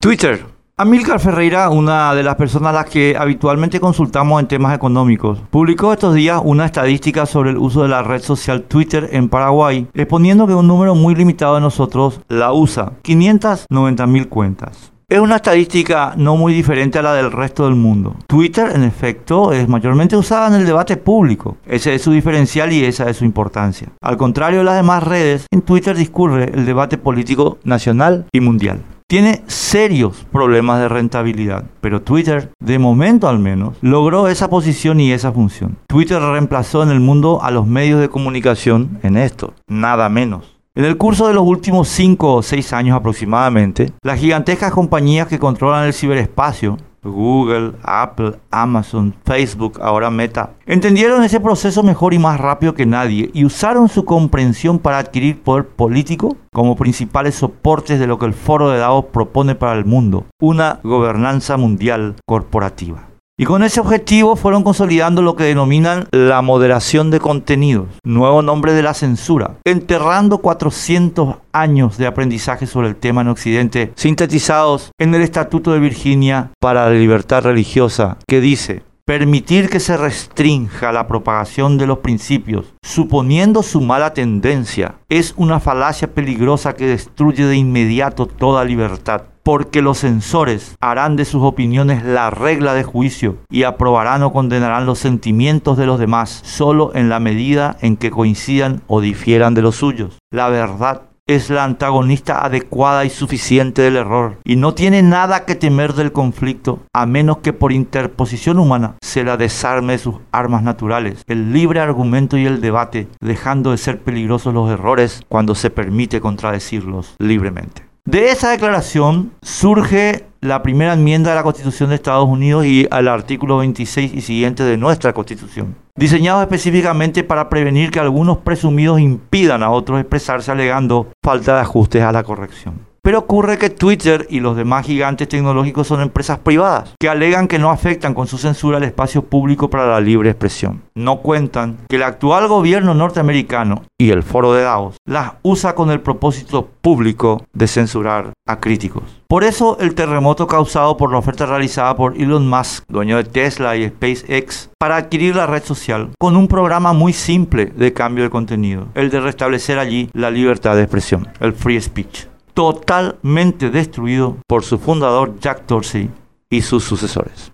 Twitter. Amilcar Ferreira, una de las personas a las que habitualmente consultamos en temas económicos, publicó estos días una estadística sobre el uso de la red social Twitter en Paraguay, exponiendo que un número muy limitado de nosotros la usa, 590 mil cuentas. Es una estadística no muy diferente a la del resto del mundo. Twitter, en efecto, es mayormente usada en el debate público. Ese es su diferencial y esa es su importancia. Al contrario de las demás redes, en Twitter discurre el debate político nacional y mundial tiene serios problemas de rentabilidad, pero Twitter, de momento al menos, logró esa posición y esa función. Twitter reemplazó en el mundo a los medios de comunicación en esto, nada menos. En el curso de los últimos 5 o 6 años aproximadamente, las gigantescas compañías que controlan el ciberespacio Google, Apple, Amazon, Facebook, ahora Meta, entendieron ese proceso mejor y más rápido que nadie y usaron su comprensión para adquirir poder político como principales soportes de lo que el Foro de Davos propone para el mundo, una gobernanza mundial corporativa. Y con ese objetivo fueron consolidando lo que denominan la moderación de contenidos, nuevo nombre de la censura, enterrando 400 años de aprendizaje sobre el tema en Occidente, sintetizados en el Estatuto de Virginia para la Libertad Religiosa, que dice, permitir que se restrinja la propagación de los principios, suponiendo su mala tendencia, es una falacia peligrosa que destruye de inmediato toda libertad porque los censores harán de sus opiniones la regla de juicio y aprobarán o condenarán los sentimientos de los demás solo en la medida en que coincidan o difieran de los suyos. La verdad es la antagonista adecuada y suficiente del error y no tiene nada que temer del conflicto a menos que por interposición humana se la desarme de sus armas naturales, el libre argumento y el debate, dejando de ser peligrosos los errores cuando se permite contradecirlos libremente. De esa declaración surge la primera enmienda de la Constitución de Estados Unidos y al artículo 26 y siguiente de nuestra Constitución, diseñado específicamente para prevenir que algunos presumidos impidan a otros expresarse alegando falta de ajustes a la corrección. Pero ocurre que Twitter y los demás gigantes tecnológicos son empresas privadas que alegan que no afectan con su censura el espacio público para la libre expresión. No cuentan que el actual gobierno norteamericano y el foro de Davos las usa con el propósito público de censurar a críticos. Por eso el terremoto causado por la oferta realizada por Elon Musk, dueño de Tesla y SpaceX, para adquirir la red social con un programa muy simple de cambio de contenido, el de restablecer allí la libertad de expresión, el free speech totalmente destruido por su fundador Jack Dorsey y sus sucesores.